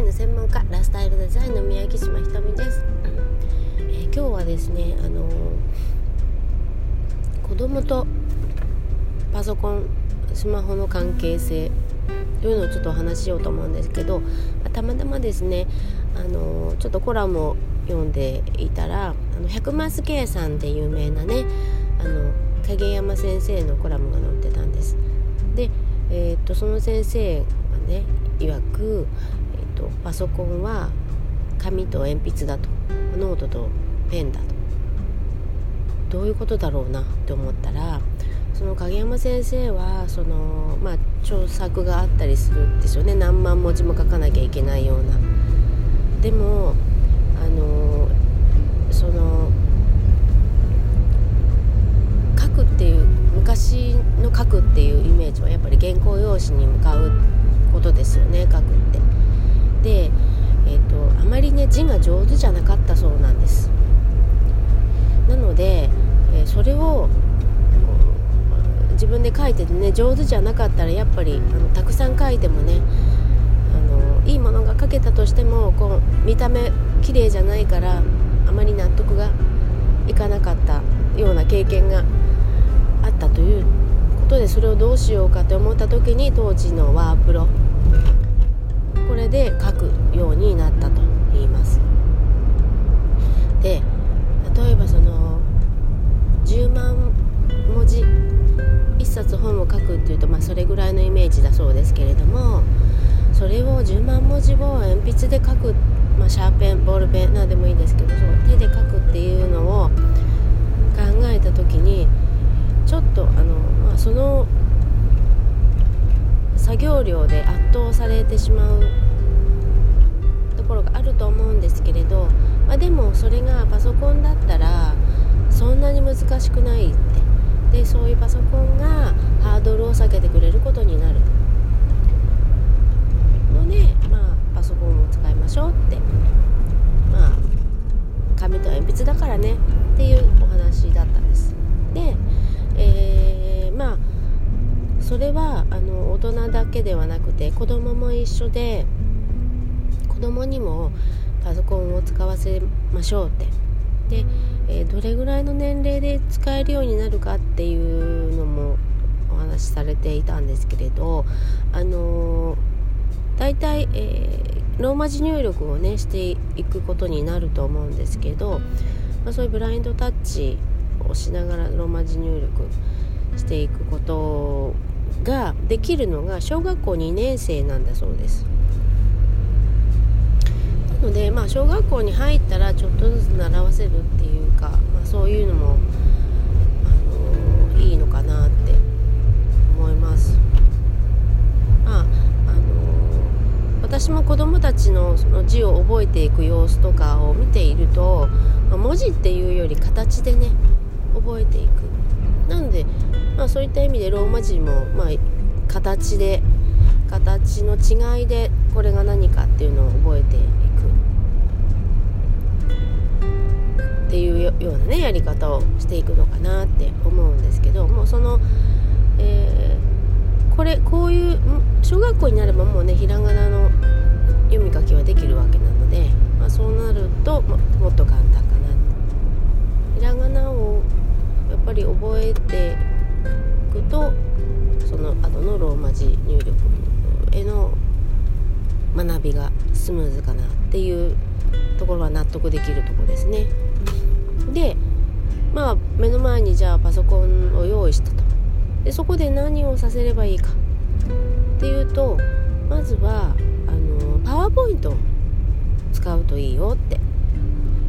インの専門家ラスタイルデザインの宮城島ひとみです、えー、今日はですねあのー、子供とパソコンスマホの関係性というのをちょっとお話ししようと思うんですけどたまたまですねあのー、ちょっとコラムを読んでいたらあの百マス計算で有名なねあの影山先生のコラムが載ってたんです。で、えー、っとその先生がね曰く、とパソコンは紙と鉛筆だとノートとペンだとどういうことだろうなって思ったらその影山先生はその、まあ、著作があったりするんですよね何万文字も書かなきゃいけないような。でもあのその書くっていう昔の書くっていうイメージはやっぱり原稿用紙に向かうことですよね書くって。で、えーと、あまりね字が上手じゃなかったそうなんです。なので、えー、それを自分で書いててね上手じゃなかったらやっぱりあのたくさん書いてもねあのいいものが書けたとしてもこう見た目綺麗じゃないからあまり納得がいかなかったような経験があったということでそれをどうしようかと思った時に当時のワープロこれで書くようになったと言います。で例えばその10万文字1冊本を書くっていうと、まあ、それぐらいのイメージだそうですけれどもそれを10万文字を鉛筆で書く、まあ、シャーペンボールペン何でもいいですけどそう手で書くっていうのを考えた時にちょっとあの、まあ、その作業量で圧倒されてしまうころがあると思うんですけれど、まあ、でもそれがパソコンだったらそんなに難しくないって。でそういうパソコンがハードルを下げてくれることになる。ので、まあ、パソコンを使いましょうって。まあ紙と鉛筆だからね。っていうお話だったんです。でえー、まあそれはあの大人だけではなくて子供も一緒で供にもパソコンを使わせましょうってで、えー、どれぐらいの年齢で使えるようになるかっていうのもお話しされていたんですけれどあのー、大体、えー、ローマ字入力をねしていくことになると思うんですけど、まあ、そういうブラインドタッチをしながらローマ字入力していくことができるのが小学校2年生なんだそうです。のでまあ小学校に入ったらちょっとずつ習わせるっていうか、まあ、そういうのも、あのー、いいのかなって思います。まああのー、私も子どもたちのその字を覚えていく様子とかを見ていると、まあ、文字っていうより形でね覚えていくなので、まあ、そういった意味でローマ字も、まあ、形で形の違いでこれが何かっていうのを覚えていくっていうようなねやり方をしていくのかなって思うんですけどもうその、えー、これこういう小学校になればもうねひらがなの読み書きはできるわけなので、まあ、そうなるとももっと簡単かなひらがなをやっぱり覚えていくとその後のローマ字入力への学びがスムーズかなっていうところは納得できるとこですね。目の前にじゃあパソコンを用意したと。でそこで何をさせればいいか。っていうとまずはあのパワーポイントを使うといいよって。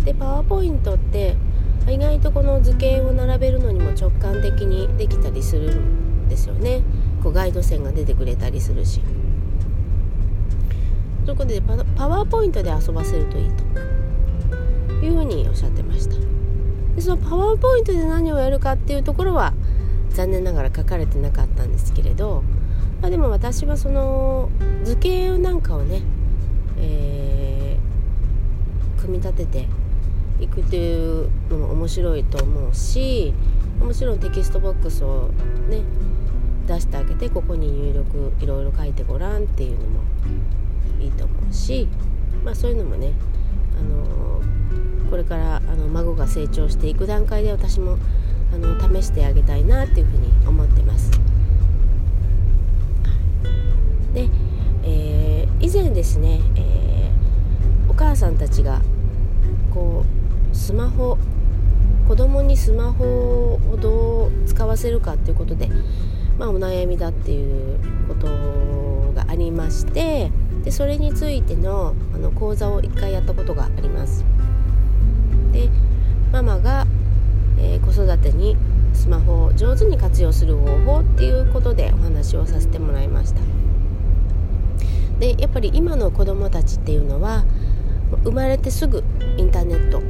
でパワーポイントって意外とこの図形を並べるのにも直感的にできたりするんですよね。こうガイド線が出てくれたりするし。そこでパワーポイントで遊ばせるといいと。いうふうにおっしゃってました。でそのパワーポイントで何をやるかっていうところは残念ながら書かれてなかったんですけれど、まあ、でも私はその図形なんかをね、えー、組み立てていくっていうのも面白いと思うしもちろんテキストボックスをね出してあげてここに入力いろいろ書いてごらんっていうのもいいと思うし、まあ、そういうのもね、あのこれからの孫が成長していく段階で私もあの試してあげたいなっていうふうに思ってます。で、えー、以前ですね、えー、お母さんたちがこうスマホ子供にスマホをどう使わせるかっていうことで、まあ、お悩みだっていうことがありましてでそれについてのあの講座を1回やったことがあります。でママが、えー、子育てにスマホを上手に活用する方法っていうことでお話をさせてもらいました。でやっぱり今の子どもたちっていうのは生まれてすぐインターネット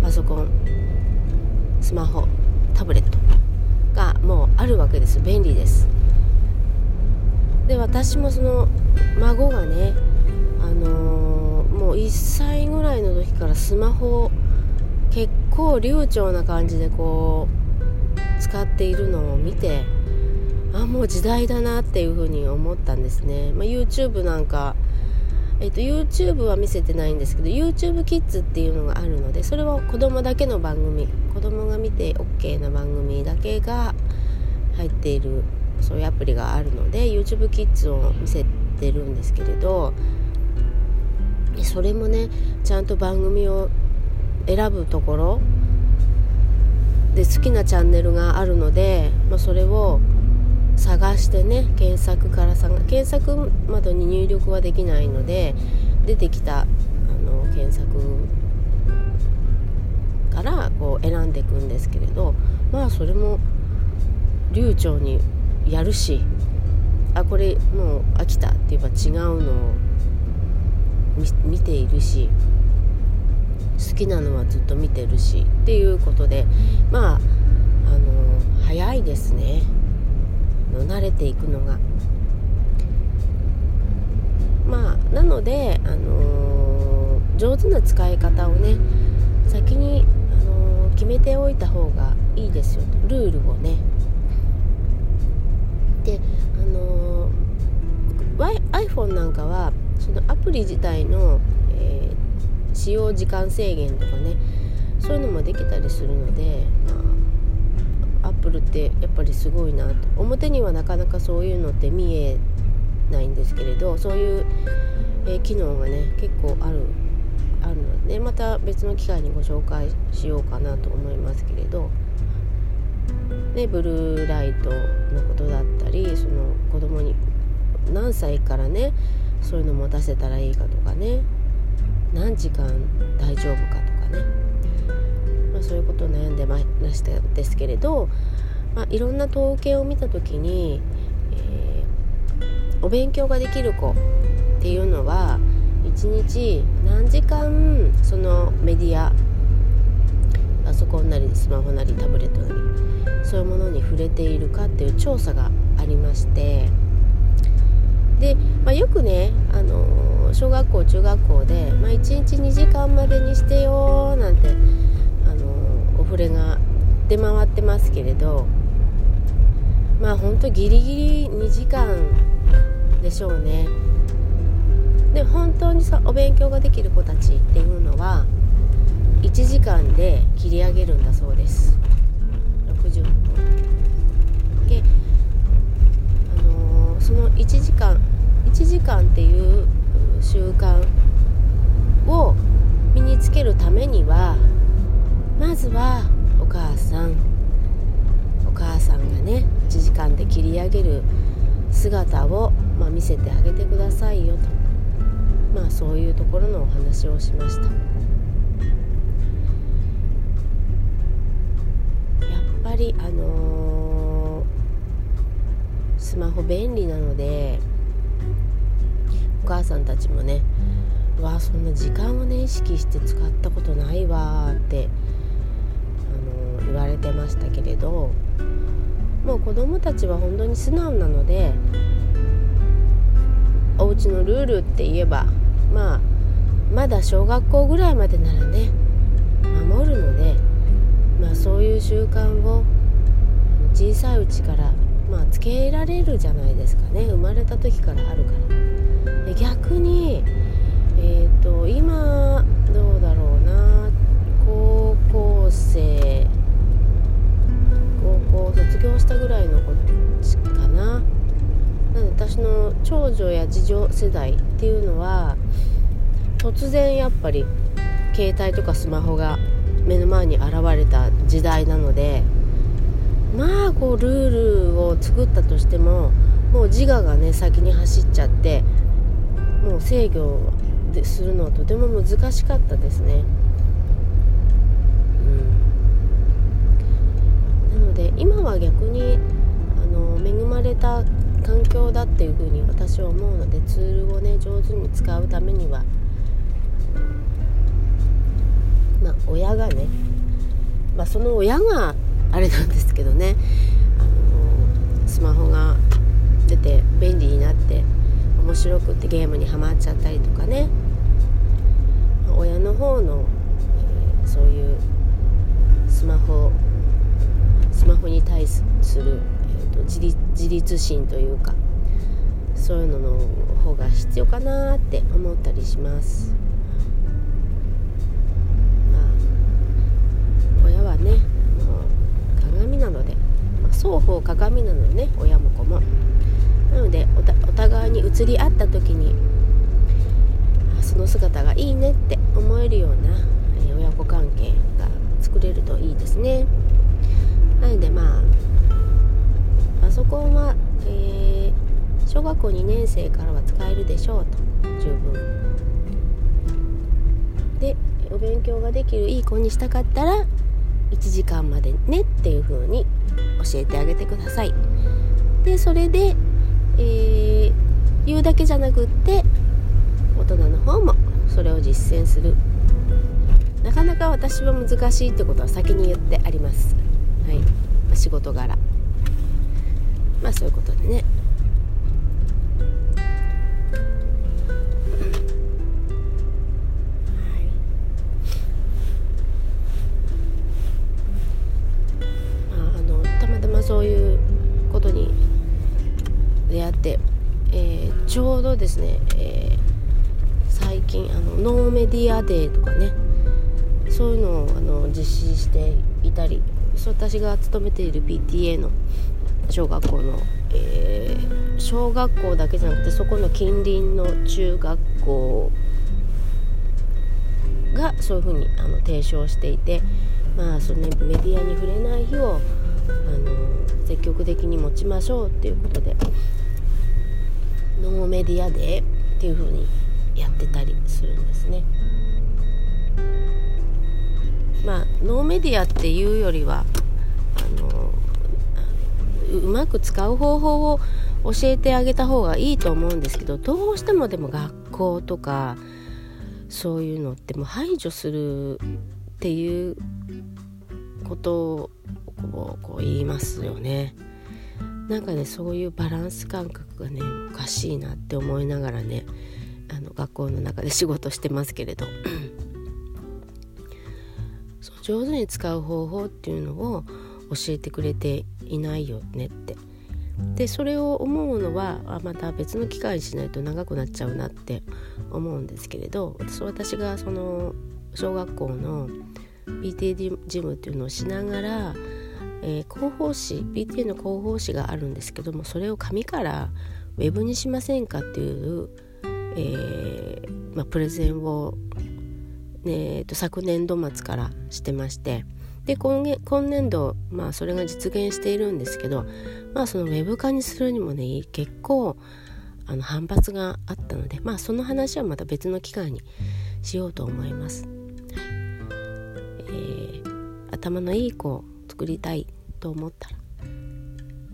パソコンスマホタブレットがもうあるわけです。便利です。で私もその孫がねあのー、もう1歳ぐらいの時からスマホを結構流暢な感じでこう使っているのを見てあもう時代だなっていうふうに思ったんですね、まあ、YouTube なんかえーと、YouTube は見せてないんですけど YouTube キッズっていうのがあるのでそれは子供だけの番組子供が見て OK な番組だけが入っているそういうアプリがあるので YouTube キッズを見せてるんですけれどそれもねちゃんと番組を選ぶところで好きなチャンネルがあるので、まあ、それを探してね検索から探検索窓に入力はできないので出てきたあの検索からこう選んでいくんですけれどまあそれも流暢にやるしあこれもう飽きたって言えば違うのを見ているし好きなのはずっと見てるしっていうことでまああの早いですね。慣れていくのが。まあなので、あの、上手な使い方をね先に、あの、決めておいた方がいいですよルールをね。であのー、iPhone なんかはそのアプリ自体の、えー、使用時間制限とかねそういうのもできたりするので、まあアップルってやっぱりすごいなと。表にはなかなかそういうのって見えないんですけれどそういう、えー、機能がね結構あるあるので、また別の機会にご紹介しようかなと思いますけれど、ね、ブルーライトのことだったりその子供に何歳からねそういうの持たせたらいいかとかね何時間大丈夫かとかね。まあ、そういうことを悩んでましたですけれど、まあ、いろんな統計を見た時に、えー、お勉強ができる子っていうのは1日何時間そのメディアパソコンなりスマホなりタブレットなりそういうものに触れているかっていう調査がありまして。で、まあ、よくね、あの小学校中学校で、まあ、1日2時間までにしてよなんてあのお触れが出回ってますけれどまあほんとギリギリ2時間でしょうね。で本当にさお勉強ができる子たちっていうのは1時間で切り上げるんだそうです。60分。で、あのー、その1時間1時間っていう習慣を身につけるためにはまずはお母さんお母さんがね1時間で切り上げる姿を、まあ、見せてあげてくださいよと。まあそういうところのお話をしました。やっぱりあのー、スマホ便利なので母さんたちもねわそんな時間をね意識して使ったことないわって言われてましたけれどもう子どもたちは本当に素直なのでお家のルールって言えばまあまだ小学校ぐらいまでならね守るので、まあ、そういう習慣を小さいうちから、まあ、つけられるじゃないですかね。生まれた時からあるからで逆にえっ、ー、と今どうだろうな。高校生高校卒業したぐらいの子かな。なので私の長女や次女世代っていうのは突然やっぱり携帯とかスマホが目の前に現れた時代なのでまあこうルールを作ったとしてももう自我がね先に走っちゃってもう制御でするのはとても難しかったですね。うん、なので今は逆にあの恵まれた環境だっていうふうに私は思うのでツールをね上手に使うためにはまあ親がねまあその親があれなんですけどねあのスマホが出て便利になって面白くってゲームにはまっちゃったりとかね親の方の、えー、そういうスマホスマホに対する、えーと、自立自立心というかそういうのの方が必要かなって思ったりします。まあ親はね鏡なので、まあ、双方鏡なのね親も子も。なのでお互いに移り合った時にその姿がいいねって思えるような、え親子関係が作れるといいですね。なのでまあパソコンは、えー、小学校2年生からは使えるでしょうと十分。でお勉強ができるいい子にしたかったら1時間までねっていう風に教えてあげてください。でそれでえー、言うだけじゃなくって大人の方もそれを実践する。なかなか私は難しいってことは先に言ってあります、はい。まあ、仕事柄。まあそういうことでね。ですね、えー、最近あのノーメディアデーとかねそういうのをあの実施していたり私が勤めている PTA の小学校の、えー、小学校だけじゃなくてそこの近隣の中学校がそういうふうにあの提唱していてまあその、ね、メディアに触れない日をあの積極的に持ちましょうっていうことでノーメディアデーっていう風にやってたりするんですね。まあノーメディアっていうよりはあのうまく使う方法を教えてあげた方がいいと思うんですけどどうしてもでも学校とかそういうのってもう排除するっていうことをこう言いますよね。なんかねそういうバランス感覚がねおかしいなって思いながらねあの学校の中で仕事してますけれど。そう上手に使う方法っていうのを教えてくれていないよねって。でそれを思うのはまた別の機会にしないと長くなっちゃうなって思うんですけれど私がその小学校の PTA ジムっていうのをしながらえー、広報誌 PTA の広報誌があるんですけどもそれを紙からウェブにしませんかっていう、えー、まあ、プレゼンを、ね、えーと昨年度末からしてましてで今今年度、まあ、それが実現しているんですけど、まあ、そのウェブ化にするにもね結構あの反発があったので、まあ、その話はまた別の機会にしようと思います。えー、頭のいい子作りたいと思ったら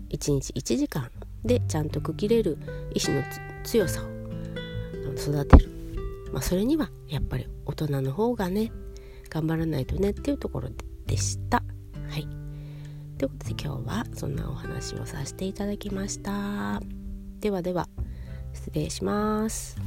1日1時間でちゃんと区切れる意志の強さを育てる、まあ、それにはやっぱり大人の方がね頑張らないとねっていうところでした。はい、ということで今日はそんなお話をさせていただきました。ではでは失礼します。